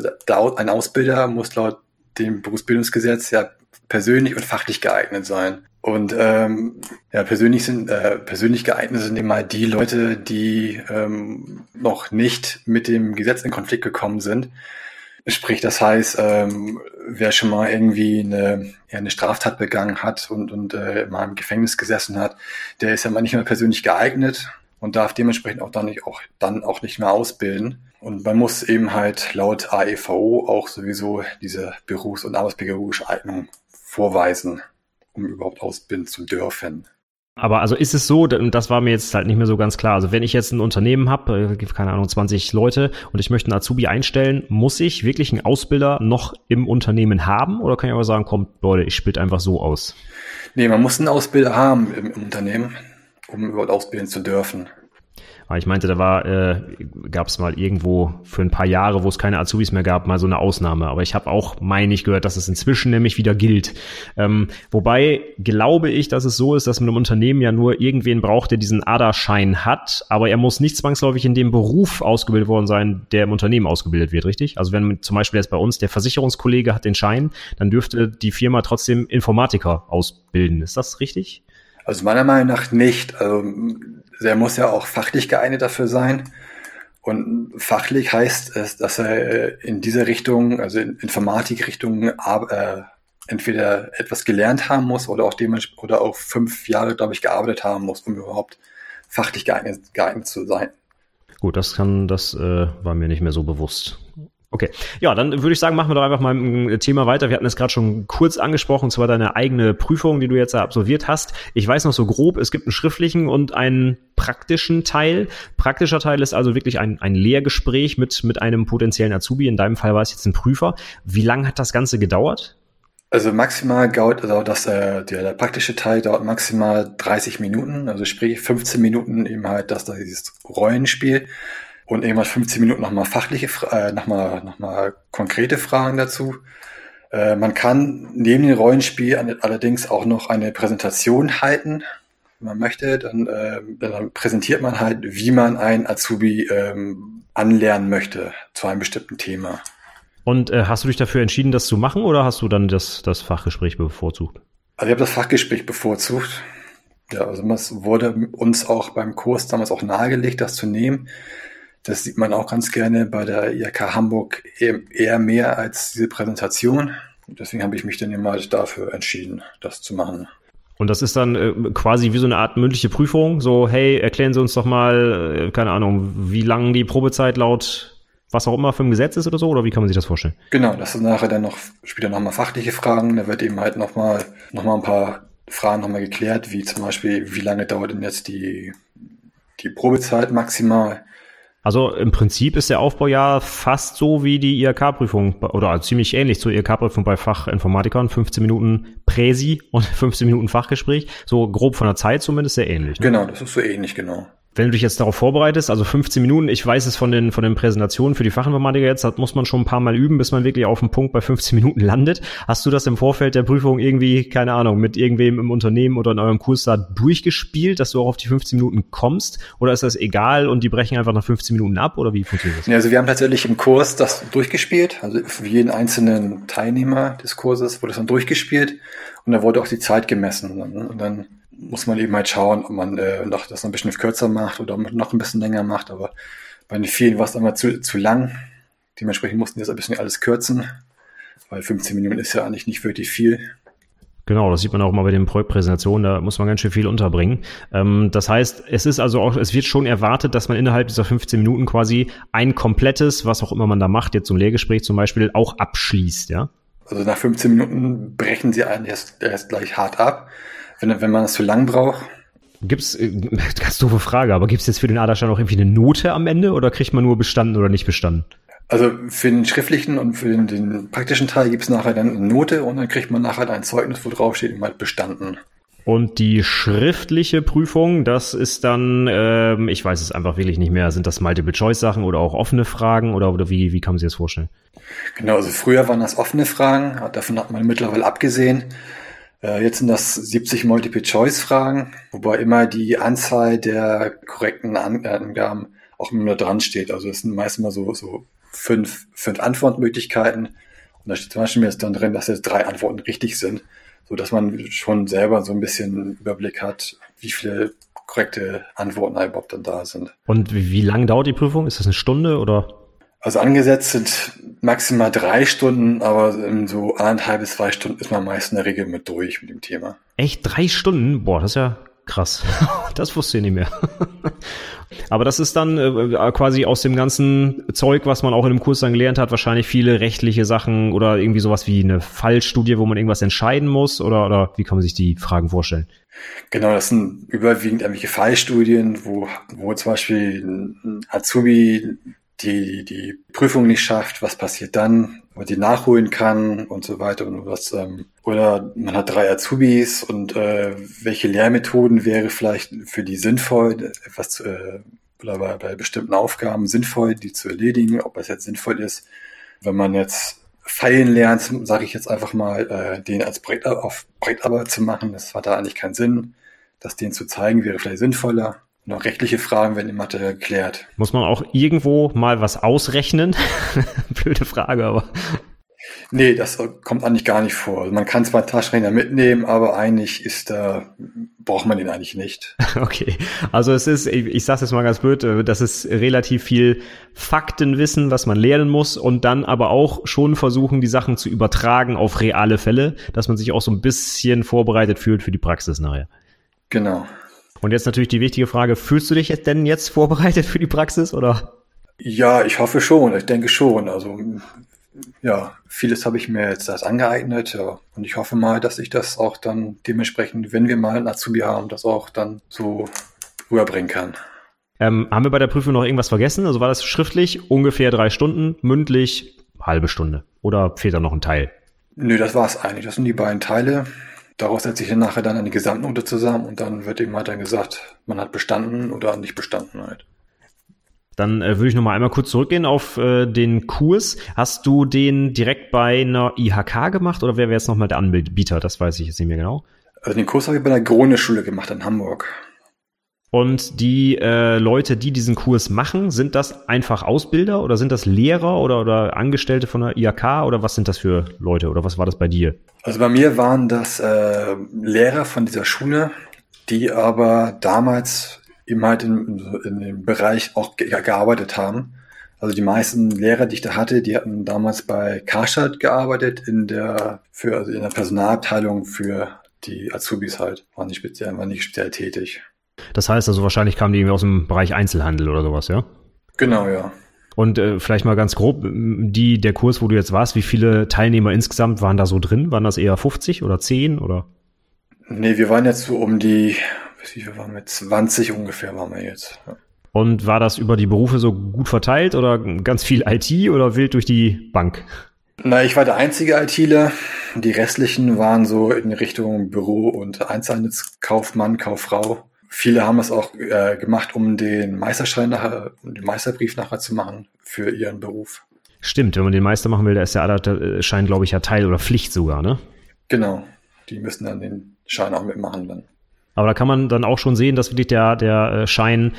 ein Ausbilder muss laut dem Berufsbildungsgesetz ja persönlich und fachlich geeignet sein. Und ähm, ja, persönlich sind äh, persönlich geeignet sind immer die Leute, die ähm, noch nicht mit dem Gesetz in Konflikt gekommen sind. Sprich, das heißt, ähm, wer schon mal irgendwie eine, ja, eine Straftat begangen hat und, und äh, mal im Gefängnis gesessen hat, der ist ja mal nicht mehr persönlich geeignet und darf dementsprechend auch dann nicht auch dann auch nicht mehr ausbilden. Und man muss eben halt laut AEVO auch sowieso diese Berufs- und Arbeitspädagogische Eignung vorweisen, um überhaupt ausbilden zu dürfen. Aber also ist es so, das war mir jetzt halt nicht mehr so ganz klar. Also wenn ich jetzt ein Unternehmen habe, äh, keine Ahnung, 20 Leute und ich möchte einen Azubi einstellen, muss ich wirklich einen Ausbilder noch im Unternehmen haben? Oder kann ich aber sagen, komm, Leute, ich spiele einfach so aus? Nee, man muss einen Ausbilder haben im, im Unternehmen, um überhaupt ausbilden zu dürfen. Aber ich meinte, da war, äh, gab es mal irgendwo für ein paar Jahre, wo es keine Azubis mehr gab, mal so eine Ausnahme. Aber ich habe auch, meine ich, gehört, dass es inzwischen nämlich wieder gilt. Ähm, wobei glaube ich, dass es so ist, dass man im Unternehmen ja nur irgendwen braucht, der diesen ADA-Schein hat, aber er muss nicht zwangsläufig in dem Beruf ausgebildet worden sein, der im Unternehmen ausgebildet wird, richtig? Also wenn zum Beispiel jetzt bei uns der Versicherungskollege hat den Schein, dann dürfte die Firma trotzdem Informatiker ausbilden. Ist das richtig? Also meiner Meinung nach nicht. Also der muss ja auch fachlich geeignet dafür sein. Und fachlich heißt es, dass er in dieser Richtung, also in Informatikrichtung, äh, entweder etwas gelernt haben muss oder auch dementsprechend oder auch fünf Jahre, glaube ich, gearbeitet haben muss, um überhaupt fachlich geeignet, geeignet zu sein. Gut, das kann, das äh, war mir nicht mehr so bewusst. Okay, ja, dann würde ich sagen, machen wir doch einfach mal ein Thema weiter. Wir hatten es gerade schon kurz angesprochen, und zwar deine eigene Prüfung, die du jetzt absolviert hast. Ich weiß noch so grob, es gibt einen schriftlichen und einen praktischen Teil. Praktischer Teil ist also wirklich ein, ein Lehrgespräch mit, mit einem potenziellen Azubi. In deinem Fall war es jetzt ein Prüfer. Wie lange hat das Ganze gedauert? Also maximal dauert also das, äh, der, der praktische Teil dauert maximal 30 Minuten, also sprich 15 Minuten eben halt das, das dieses Rollenspiel und irgendwann 15 Minuten nochmal fachliche, äh, nochmal, nochmal konkrete Fragen dazu. Äh, man kann neben dem Rollenspiel allerdings auch noch eine Präsentation halten, wenn man möchte. Dann, äh, dann präsentiert man halt, wie man ein Azubi ähm, anlernen möchte zu einem bestimmten Thema. Und äh, hast du dich dafür entschieden, das zu machen oder hast du dann das, das Fachgespräch bevorzugt? Also ich habe das Fachgespräch bevorzugt. Ja, also es wurde uns auch beim Kurs damals auch nahegelegt, das zu nehmen. Das sieht man auch ganz gerne bei der IHK Hamburg eher mehr als diese Präsentation. Und deswegen habe ich mich dann immer dafür entschieden, das zu machen. Und das ist dann äh, quasi wie so eine Art mündliche Prüfung. So, hey, erklären Sie uns doch mal, äh, keine Ahnung, wie lang die Probezeit laut was auch immer für ein Gesetz ist oder so, oder wie kann man sich das vorstellen? Genau, das sind nachher dann noch später nochmal fachliche Fragen. Da wird eben halt nochmal noch mal ein paar Fragen nochmal geklärt, wie zum Beispiel, wie lange dauert denn jetzt die, die Probezeit maximal? Also im Prinzip ist der Aufbau ja fast so wie die IHK-Prüfung oder ziemlich ähnlich zur IHK-Prüfung bei Fachinformatikern. 15 Minuten Präsi und 15 Minuten Fachgespräch. So grob von der Zeit zumindest sehr ähnlich. Ne? Genau, das ist so ähnlich, genau. Wenn du dich jetzt darauf vorbereitest, also 15 Minuten, ich weiß es von den, von den Präsentationen für die Fachinformatiker jetzt, das muss man schon ein paar Mal üben, bis man wirklich auf den Punkt bei 15 Minuten landet. Hast du das im Vorfeld der Prüfung irgendwie, keine Ahnung, mit irgendwem im Unternehmen oder in eurem Kurs da durchgespielt, dass du auch auf die 15 Minuten kommst? Oder ist das egal und die brechen einfach nach 15 Minuten ab? Oder wie funktioniert das? Ja, also wir haben tatsächlich im Kurs das durchgespielt. Also für jeden einzelnen Teilnehmer des Kurses wurde es dann durchgespielt und da wurde auch die Zeit gemessen. Und dann muss man eben halt schauen, ob man äh, noch das noch ein bisschen kürzer macht oder noch ein bisschen länger macht. Aber bei den vielen war es immer zu, zu lang. Dementsprechend mussten wir jetzt ein bisschen alles kürzen, weil 15 Minuten ist ja eigentlich nicht wirklich viel. Genau, das sieht man auch mal bei den Projektpräsentationen, da muss man ganz schön viel unterbringen. Ähm, das heißt, es ist also auch, es wird schon erwartet, dass man innerhalb dieser 15 Minuten quasi ein komplettes, was auch immer man da macht, jetzt so ein Lehrgespräch zum Beispiel, auch abschließt, ja? Also nach 15 Minuten brechen sie einen erst, erst gleich hart ab wenn, wenn man das zu lang braucht. Gibt's, äh, ganz doofe Frage, aber gibt's jetzt für den Aderstein auch irgendwie eine Note am Ende oder kriegt man nur bestanden oder nicht bestanden? Also für den schriftlichen und für den, den praktischen Teil gibt's nachher dann eine Note und dann kriegt man nachher ein Zeugnis, wo drauf steht, halt bestanden. Und die schriftliche Prüfung, das ist dann, ähm, ich weiß es einfach wirklich nicht mehr, sind das Multiple-Choice-Sachen oder auch offene Fragen oder, oder wie, wie kann man sich das vorstellen? Genau, also früher waren das offene Fragen, davon hat man mittlerweile abgesehen. Äh, jetzt sind das 70 Multiple-Choice-Fragen, wobei immer die Anzahl der korrekten Angaben auch immer nur dran steht. Also es sind meistens mal so, so fünf, fünf Antwortmöglichkeiten. Und da steht zum Beispiel jetzt dann drin, dass jetzt drei Antworten richtig sind. so dass man schon selber so ein bisschen Überblick hat, wie viele korrekte Antworten überhaupt dann da sind. Und wie, wie lange dauert die Prüfung? Ist das eine Stunde oder? Also angesetzt sind maximal drei Stunden, aber so anderthalb bis zwei Stunden ist man meist in der Regel mit durch mit dem Thema. Echt drei Stunden? Boah, das ist ja krass. Das wusste ich nicht mehr. Aber das ist dann äh, quasi aus dem ganzen Zeug, was man auch in dem Kurs dann gelernt hat, wahrscheinlich viele rechtliche Sachen oder irgendwie sowas wie eine Fallstudie, wo man irgendwas entscheiden muss oder, oder wie kann man sich die Fragen vorstellen? Genau, das sind überwiegend irgendwelche Fallstudien, wo, wo zum Beispiel ein Azubi die die Prüfung nicht schafft, was passiert dann, und die nachholen kann und so weiter und was. Ähm, oder man hat drei Azubis und äh, welche Lehrmethoden wäre vielleicht für die sinnvoll, etwas zu, äh, oder bei, bei bestimmten Aufgaben sinnvoll, die zu erledigen, ob es jetzt sinnvoll ist, wenn man jetzt Feilen lernt, sage ich jetzt einfach mal, äh, den als Projekt auf Projektarbeit zu machen, das hat da eigentlich keinen Sinn. Das denen zu zeigen wäre vielleicht sinnvoller. Noch rechtliche Fragen werden Mathe geklärt. Muss man auch irgendwo mal was ausrechnen? Blöde Frage, aber. Nee, das kommt eigentlich gar nicht vor. Also man kann zwar einen Taschenrechner mitnehmen, aber eigentlich ist da, braucht man den eigentlich nicht. Okay. Also es ist, ich, ich sage es mal ganz blöd, äh, das ist relativ viel Faktenwissen, was man lernen muss und dann aber auch schon versuchen, die Sachen zu übertragen auf reale Fälle, dass man sich auch so ein bisschen vorbereitet fühlt für die Praxis nachher. Genau. Und jetzt natürlich die wichtige Frage, fühlst du dich denn jetzt vorbereitet für die Praxis oder? Ja, ich hoffe schon, ich denke schon. Also ja, vieles habe ich mir jetzt das angeeignet, ja. Und ich hoffe mal, dass ich das auch dann dementsprechend, wenn wir mal einen Azubi haben, das auch dann so rüberbringen kann. Ähm, haben wir bei der Prüfung noch irgendwas vergessen? Also war das schriftlich ungefähr drei Stunden, mündlich halbe Stunde? Oder fehlt da noch ein Teil? Nö, das war es eigentlich. Das sind die beiden Teile. Daraus setzt sich dann nachher dann eine Gesamtnote zusammen und dann wird eben halt dann gesagt, man hat bestanden oder nicht bestanden halt. Dann äh, würde ich noch mal einmal kurz zurückgehen auf äh, den Kurs. Hast du den direkt bei einer IHK gemacht oder wer wäre jetzt noch mal der Anbieter? Das weiß ich jetzt nicht mehr genau. Also den Kurs habe ich bei der Grone-Schule gemacht in Hamburg. Und die äh, Leute, die diesen Kurs machen, sind das einfach Ausbilder oder sind das Lehrer oder, oder Angestellte von der IHK oder was sind das für Leute oder was war das bei dir? Also bei mir waren das äh, Lehrer von dieser Schule, die aber damals eben halt in, in dem Bereich auch ge gearbeitet haben. Also die meisten Lehrer, die ich da hatte, die hatten damals bei Karstadt gearbeitet in der für also in der Personalabteilung für die Azubis halt, waren nicht speziell, waren nicht speziell tätig. Das heißt also, wahrscheinlich kamen die irgendwie aus dem Bereich Einzelhandel oder sowas, ja? Genau, ja. Und äh, vielleicht mal ganz grob, die, der Kurs, wo du jetzt warst, wie viele Teilnehmer insgesamt waren da so drin? Waren das eher 50 oder 10 oder? Nee, wir waren jetzt so um die, wie viel waren wir? 20 ungefähr waren wir jetzt. Ja. Und war das über die Berufe so gut verteilt oder ganz viel IT oder wild durch die Bank? Na, ich war der einzige ITler. Die restlichen waren so in Richtung Büro und Einzelhandelskaufmann, Kauffrau. Viele haben es auch äh, gemacht, um den Meisterschein nachher, um den Meisterbrief nachher zu machen für ihren Beruf. Stimmt, wenn man den Meister machen will, da ist der Schein, glaube ich, ja Teil oder Pflicht sogar, ne? Genau. Die müssen dann den Schein auch mitmachen dann. Aber da kann man dann auch schon sehen, dass wirklich der, der äh, Schein,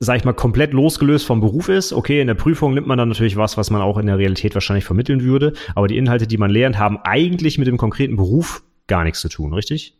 sag ich mal, komplett losgelöst vom Beruf ist. Okay, in der Prüfung nimmt man dann natürlich was, was man auch in der Realität wahrscheinlich vermitteln würde. Aber die Inhalte, die man lernt, haben eigentlich mit dem konkreten Beruf gar nichts zu tun, richtig?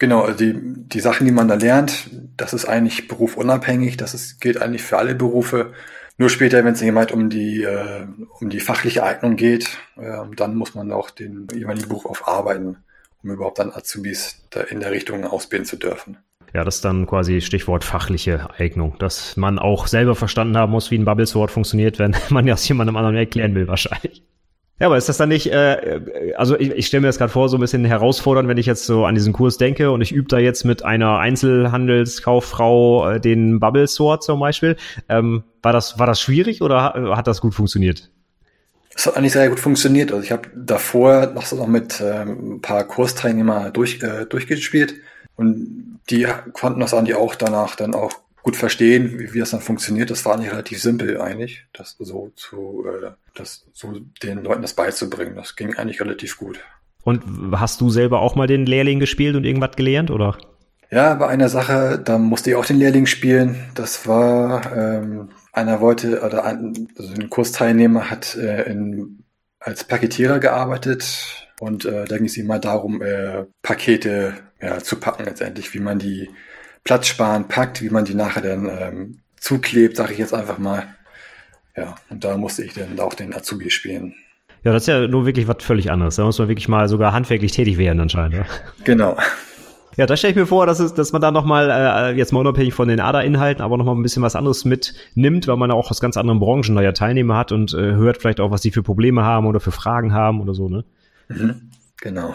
Genau, also die, die Sachen, die man da lernt, das ist eigentlich berufunabhängig, das ist, gilt eigentlich für alle Berufe. Nur später, wenn es jemand um die, äh, um die fachliche Eignung geht, äh, dann muss man auch den jeweiligen Beruf aufarbeiten, um überhaupt dann Azubis da in der Richtung ausbilden zu dürfen. Ja, das ist dann quasi Stichwort fachliche Eignung, dass man auch selber verstanden haben muss, wie ein Bubblesword funktioniert, wenn man das jemandem anderen erklären will, wahrscheinlich. Ja, aber ist das dann nicht, äh, also ich, ich stelle mir das gerade vor, so ein bisschen herausfordernd, wenn ich jetzt so an diesen Kurs denke und ich übe da jetzt mit einer Einzelhandelskauffrau äh, den Bubble Sword zum Beispiel. Ähm, war, das, war das schwierig oder hat, hat das gut funktioniert? Es hat eigentlich sehr gut funktioniert. Also ich habe davor noch so noch mit ähm, ein paar Kursteilnehmer durch, äh, durchgespielt und die konnten das eigentlich auch danach dann auch gut verstehen, wie, wie das dann funktioniert. Das war nicht relativ simpel eigentlich, das so zu, äh, das so den Leuten das beizubringen. Das ging eigentlich relativ gut. Und hast du selber auch mal den Lehrling gespielt und irgendwas gelernt, oder? Ja, bei einer Sache, da musste ich auch den Lehrling spielen. Das war, ähm, einer wollte, oder ein, also ein Kursteilnehmer hat äh, in, als Paketierer gearbeitet Und äh, da ging es immer darum, äh, Pakete ja, zu packen letztendlich, wie man die platzsparend packt, wie man die nachher dann ähm, zuklebt, sage ich jetzt einfach mal. Ja, und da musste ich dann auch den Azubi spielen. Ja, das ist ja nur wirklich was völlig anderes. Da muss man wirklich mal sogar handwerklich tätig werden anscheinend. Ja? Genau. Ja, da stelle ich mir vor, dass, es, dass man da nochmal, äh, jetzt mal unabhängig von den ADA-Inhalten, aber nochmal ein bisschen was anderes mitnimmt, weil man auch aus ganz anderen Branchen da ja Teilnehmer hat und äh, hört vielleicht auch, was die für Probleme haben oder für Fragen haben oder so, ne? Mhm, genau.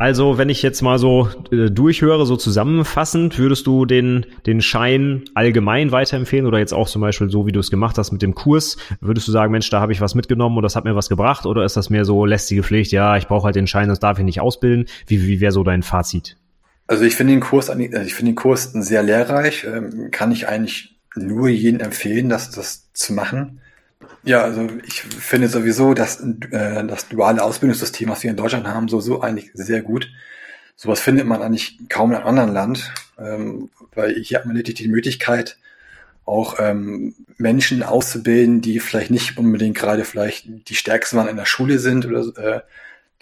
Also, wenn ich jetzt mal so äh, durchhöre, so zusammenfassend, würdest du den, den Schein allgemein weiterempfehlen oder jetzt auch zum Beispiel so, wie du es gemacht hast mit dem Kurs, würdest du sagen, Mensch, da habe ich was mitgenommen und das hat mir was gebracht oder ist das mehr so lästige Pflicht, ja, ich brauche halt den Schein, das darf ich nicht ausbilden? Wie, wie wäre so dein Fazit? Also ich finde den Kurs, also ich finde den Kurs sehr lehrreich, ähm, kann ich eigentlich nur jedem empfehlen, das, das zu machen. Ja, also ich finde sowieso, dass äh, das duale Ausbildungssystem, was wir in Deutschland haben, so so eigentlich sehr gut. Sowas findet man eigentlich kaum in einem anderen Land, ähm, weil hier hat man natürlich die Möglichkeit, auch ähm, Menschen auszubilden, die vielleicht nicht unbedingt gerade vielleicht die stärksten waren in der Schule sind oder äh,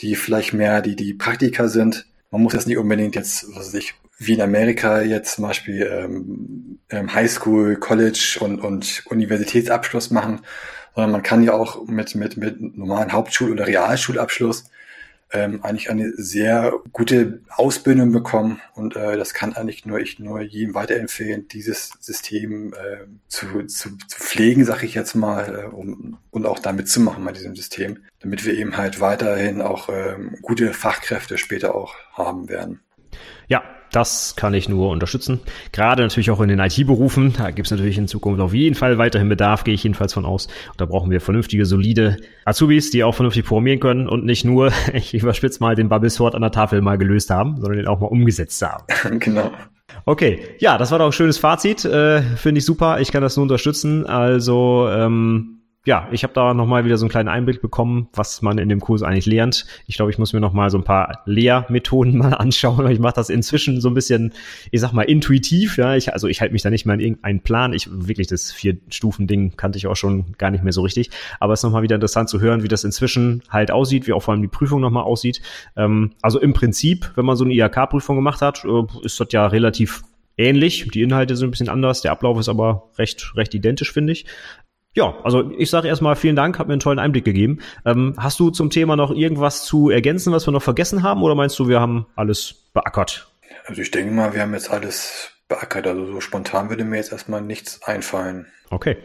die vielleicht mehr die die Praktiker sind. Man muss jetzt nicht unbedingt jetzt, was weiß ich, wie in Amerika jetzt zum Beispiel ähm, ähm Highschool, College und, und Universitätsabschluss machen, sondern man kann ja auch mit, mit, mit normalen Hauptschul- oder Realschulabschluss ähm, eigentlich eine sehr gute Ausbildung bekommen und äh, das kann eigentlich nur ich nur jedem weiterempfehlen, dieses System äh, zu, zu, zu pflegen, sag ich jetzt mal, äh, um, und auch damit zu machen bei diesem System, damit wir eben halt weiterhin auch ähm, gute Fachkräfte später auch haben werden. Ja, das kann ich nur unterstützen. Gerade natürlich auch in den IT-Berufen. Da gibt es natürlich in Zukunft auf jeden Fall weiterhin Bedarf, gehe ich jedenfalls von aus. Und da brauchen wir vernünftige, solide Azubis, die auch vernünftig programmieren können und nicht nur, ich überspitze mal, den Bubble Sword an der Tafel mal gelöst haben, sondern den auch mal umgesetzt haben. genau. Okay, ja, das war doch ein schönes Fazit. Äh, Finde ich super. Ich kann das nur unterstützen. Also ähm, ja, ich habe da nochmal wieder so einen kleinen Einblick bekommen, was man in dem Kurs eigentlich lernt. Ich glaube, ich muss mir nochmal so ein paar Lehrmethoden mal anschauen. Ich mache das inzwischen so ein bisschen, ich sag mal, intuitiv. Ja, ich, also ich halte mich da nicht mehr in irgendeinen Plan. Ich wirklich das Vier-Stufen-Ding kannte ich auch schon gar nicht mehr so richtig. Aber es ist nochmal wieder interessant zu hören, wie das inzwischen halt aussieht, wie auch vor allem die Prüfung nochmal aussieht. Ähm, also im Prinzip, wenn man so eine IHK-Prüfung gemacht hat, äh, ist das ja relativ ähnlich. Die Inhalte sind ein bisschen anders, der Ablauf ist aber recht, recht identisch, finde ich. Ja, also ich sage erstmal vielen Dank, hat mir einen tollen Einblick gegeben. Ähm, hast du zum Thema noch irgendwas zu ergänzen, was wir noch vergessen haben, oder meinst du, wir haben alles beackert? Also ich denke mal, wir haben jetzt alles beackert. Also so spontan würde mir jetzt erstmal nichts einfallen. Okay.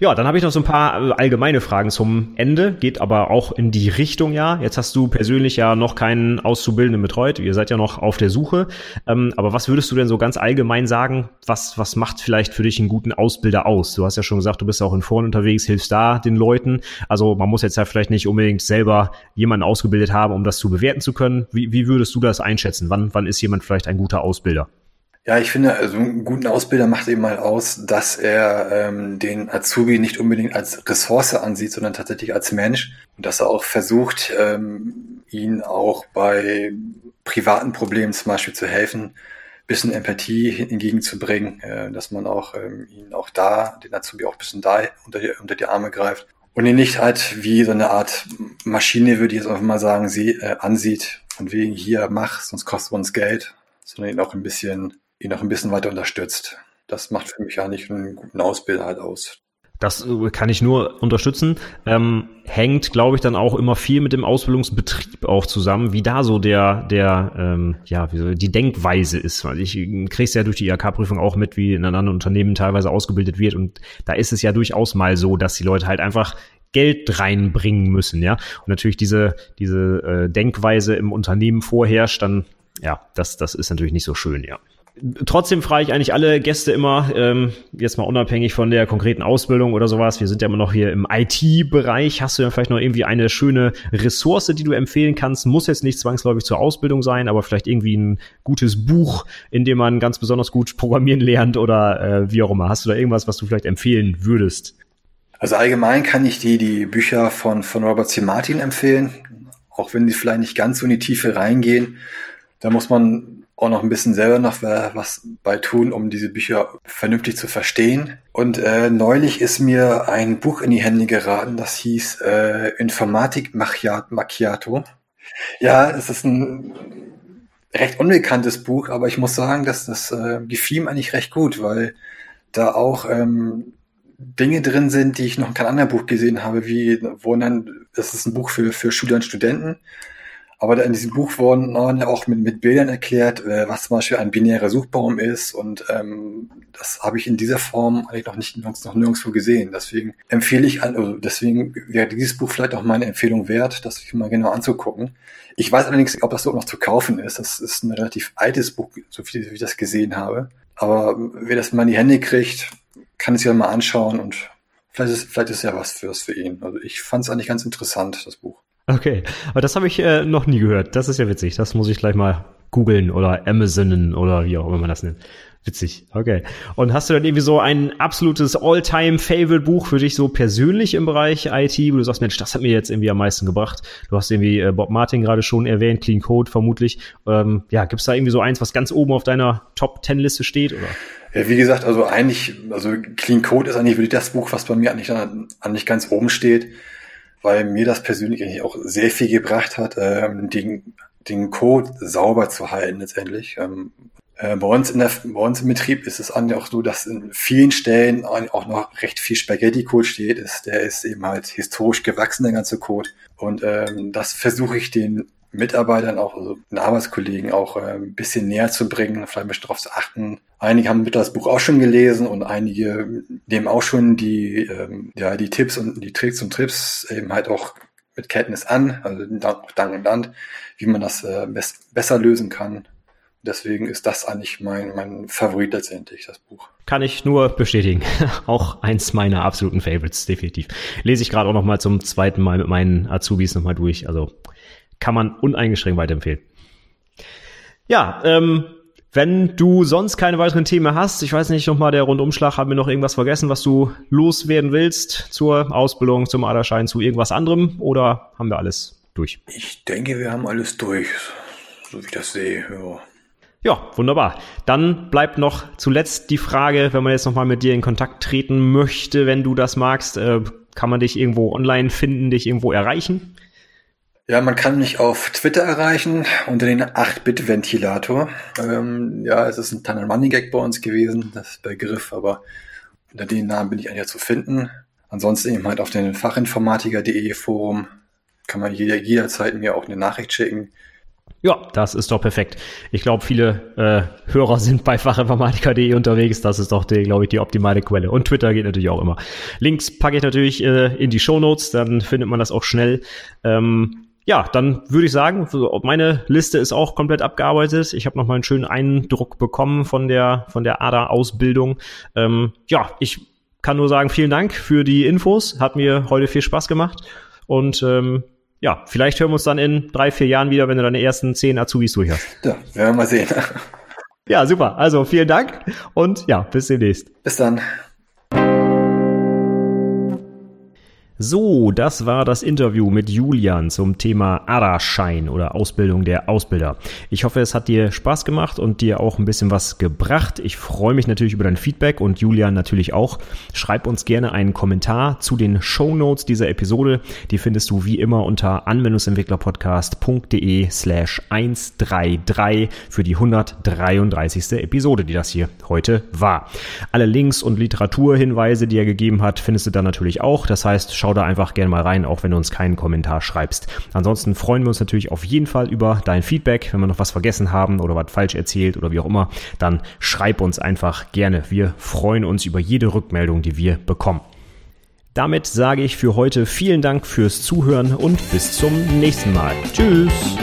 Ja, dann habe ich noch so ein paar äh, allgemeine Fragen zum Ende, geht aber auch in die Richtung ja. Jetzt hast du persönlich ja noch keinen Auszubildenden betreut, ihr seid ja noch auf der Suche. Ähm, aber was würdest du denn so ganz allgemein sagen, was, was macht vielleicht für dich einen guten Ausbilder aus? Du hast ja schon gesagt, du bist auch in Foren unterwegs, hilfst da den Leuten. Also man muss jetzt ja vielleicht nicht unbedingt selber jemanden ausgebildet haben, um das zu bewerten zu können. Wie, wie würdest du das einschätzen? Wann, wann ist jemand vielleicht ein guter Ausbilder? Ja, ich finde, also einen guten Ausbilder macht eben mal aus, dass er ähm, den Azubi nicht unbedingt als Ressource ansieht, sondern tatsächlich als Mensch. Und dass er auch versucht, ähm, ihn auch bei privaten Problemen zum Beispiel zu helfen, bisschen Empathie entgegenzubringen, äh, dass man auch ähm, ihn auch da, den Azubi auch bisschen da unter die, unter die Arme greift. Und ihn nicht halt wie so eine Art Maschine, würde ich jetzt einfach mal sagen, sie äh, ansieht, von wegen hier mach, sonst kostet uns Geld, sondern ihn auch ein bisschen ihn noch ein bisschen weiter unterstützt. Das macht für mich ja nicht einen guten Ausbilder halt aus. Das äh, kann ich nur unterstützen. Ähm, hängt, glaube ich, dann auch immer viel mit dem Ausbildungsbetrieb auch zusammen, wie da so der, der, ähm, ja, wie so die Denkweise ist. Weil ich kriege ja durch die IHK-Prüfung auch mit, wie in anderen Unternehmen teilweise ausgebildet wird. Und da ist es ja durchaus mal so, dass die Leute halt einfach Geld reinbringen müssen, ja. Und natürlich diese, diese äh, Denkweise im Unternehmen vorherrscht, dann, ja, das, das ist natürlich nicht so schön, ja. Trotzdem frage ich eigentlich alle Gäste immer, ähm, jetzt mal unabhängig von der konkreten Ausbildung oder sowas, wir sind ja immer noch hier im IT-Bereich, hast du ja vielleicht noch irgendwie eine schöne Ressource, die du empfehlen kannst? Muss jetzt nicht zwangsläufig zur Ausbildung sein, aber vielleicht irgendwie ein gutes Buch, in dem man ganz besonders gut programmieren lernt oder äh, wie auch immer. Hast du da irgendwas, was du vielleicht empfehlen würdest? Also allgemein kann ich dir die Bücher von, von Robert C. Martin empfehlen, auch wenn die vielleicht nicht ganz so in die Tiefe reingehen. Da muss man auch noch ein bisschen selber noch was bei tun, um diese Bücher vernünftig zu verstehen. Und äh, neulich ist mir ein Buch in die Hände geraten, das hieß äh, Informatik Macchiato. Ja, es ist ein recht unbekanntes Buch, aber ich muss sagen, dass das äh, gefiel mir eigentlich recht gut, weil da auch ähm, Dinge drin sind, die ich noch in keinem anderen Buch gesehen habe, wie, wo dann, das ist ein Buch für, für Schüler und Studenten, aber in diesem Buch wurden auch mit, mit Bildern erklärt, äh, was zum Beispiel ein binärer Suchbaum ist. Und ähm, das habe ich in dieser Form eigentlich noch nicht noch nirgendwo gesehen. Deswegen empfehle ich, also deswegen wäre dieses Buch vielleicht auch meine Empfehlung wert, das sich mal genau anzugucken. Ich weiß allerdings, ob das so noch zu kaufen ist. Das ist ein relativ altes Buch, so viel wie ich das gesehen habe. Aber wer das mal in die Hände kriegt, kann es ja mal anschauen und vielleicht ist, vielleicht ist ja was fürs für ihn. Also ich fand es eigentlich ganz interessant, das Buch. Okay, aber das habe ich äh, noch nie gehört. Das ist ja witzig. Das muss ich gleich mal googeln oder Amazonen oder wie auch immer man das nennt. Witzig, okay. Und hast du dann irgendwie so ein absolutes All-Time-Favorite-Buch für dich so persönlich im Bereich IT, wo du sagst, Mensch, das hat mir jetzt irgendwie am meisten gebracht. Du hast irgendwie äh, Bob Martin gerade schon erwähnt, Clean Code vermutlich. Ähm, ja, gibt's da irgendwie so eins, was ganz oben auf deiner Top-10-Liste steht, oder? Ja, wie gesagt, also eigentlich, also Clean Code ist eigentlich wirklich das Buch, was bei mir eigentlich, eigentlich ganz oben steht weil mir das persönlich eigentlich auch sehr viel gebracht hat, ähm, den, den Code sauber zu halten letztendlich. Ähm, äh, bei, uns in der, bei uns im Betrieb ist es auch so, dass in vielen Stellen auch noch recht viel Spaghetti-Code steht. Ist, der ist eben halt historisch gewachsen, der ganze Code. Und ähm, das versuche ich den Mitarbeitern, auch also den Arbeitskollegen auch äh, ein bisschen näher zu bringen, vielleicht ein bisschen darauf zu achten. Einige haben das Buch auch schon gelesen und einige nehmen auch schon die, ähm, ja, die Tipps und die Tricks und Trips eben halt auch mit Kenntnis an, also Dank und Land, wie man das äh, besser lösen kann. Deswegen ist das eigentlich mein, mein Favorit letztendlich, das Buch. Kann ich nur bestätigen. auch eins meiner absoluten Favorites, definitiv. Lese ich gerade auch noch mal zum zweiten Mal mit meinen Azubis nochmal durch. Also kann man uneingeschränkt weiterempfehlen. Ja, ähm, wenn du sonst keine weiteren Themen hast, ich weiß nicht, nochmal der Rundumschlag, haben wir noch irgendwas vergessen, was du loswerden willst zur Ausbildung, zum Aderschein, zu irgendwas anderem oder haben wir alles durch? Ich denke, wir haben alles durch, so wie ich das sehe. Ja. Ja, wunderbar. Dann bleibt noch zuletzt die Frage, wenn man jetzt nochmal mit dir in Kontakt treten möchte, wenn du das magst, äh, kann man dich irgendwo online finden, dich irgendwo erreichen? Ja, man kann mich auf Twitter erreichen unter den 8-Bit-Ventilator. Ähm, ja, es ist ein kleiner Running Gag bei uns gewesen, das Begriff, aber unter den Namen bin ich eigentlich zu finden. Ansonsten eben halt auf den fachinformatiker.de Forum kann man jeder, jederzeit mir auch eine Nachricht schicken. Ja, das ist doch perfekt. Ich glaube, viele äh, Hörer sind bei fachinformatiker.de unterwegs. Das ist doch, glaube ich, die optimale Quelle. Und Twitter geht natürlich auch immer. Links packe ich natürlich äh, in die Show Notes, dann findet man das auch schnell. Ähm, ja, dann würde ich sagen, meine Liste ist auch komplett abgearbeitet. Ich habe noch mal einen schönen Eindruck bekommen von der von der ADA-Ausbildung. Ähm, ja, ich kann nur sagen, vielen Dank für die Infos. Hat mir heute viel Spaß gemacht. Und ähm, ja, vielleicht hören wir uns dann in drei, vier Jahren wieder, wenn du deine ersten zehn Azubis durch hast. Ja, werden wir mal sehen. Ja, super. Also vielen Dank und ja, bis demnächst. Bis dann. So, das war das Interview mit Julian zum Thema ARA-Schein oder Ausbildung der Ausbilder. Ich hoffe, es hat dir Spaß gemacht und dir auch ein bisschen was gebracht. Ich freue mich natürlich über dein Feedback und Julian natürlich auch. Schreib uns gerne einen Kommentar zu den Show Notes dieser Episode. Die findest du wie immer unter anwendungsentwicklerpodcast.de slash 133 für die 133. Episode, die das hier heute war. Alle Links und Literaturhinweise, die er gegeben hat, findest du dann natürlich auch. Das heißt, schau da einfach gerne mal rein, auch wenn du uns keinen Kommentar schreibst. Ansonsten freuen wir uns natürlich auf jeden Fall über dein Feedback. Wenn wir noch was vergessen haben oder was falsch erzählt oder wie auch immer, dann schreib uns einfach gerne. Wir freuen uns über jede Rückmeldung, die wir bekommen. Damit sage ich für heute vielen Dank fürs Zuhören und bis zum nächsten Mal. Tschüss!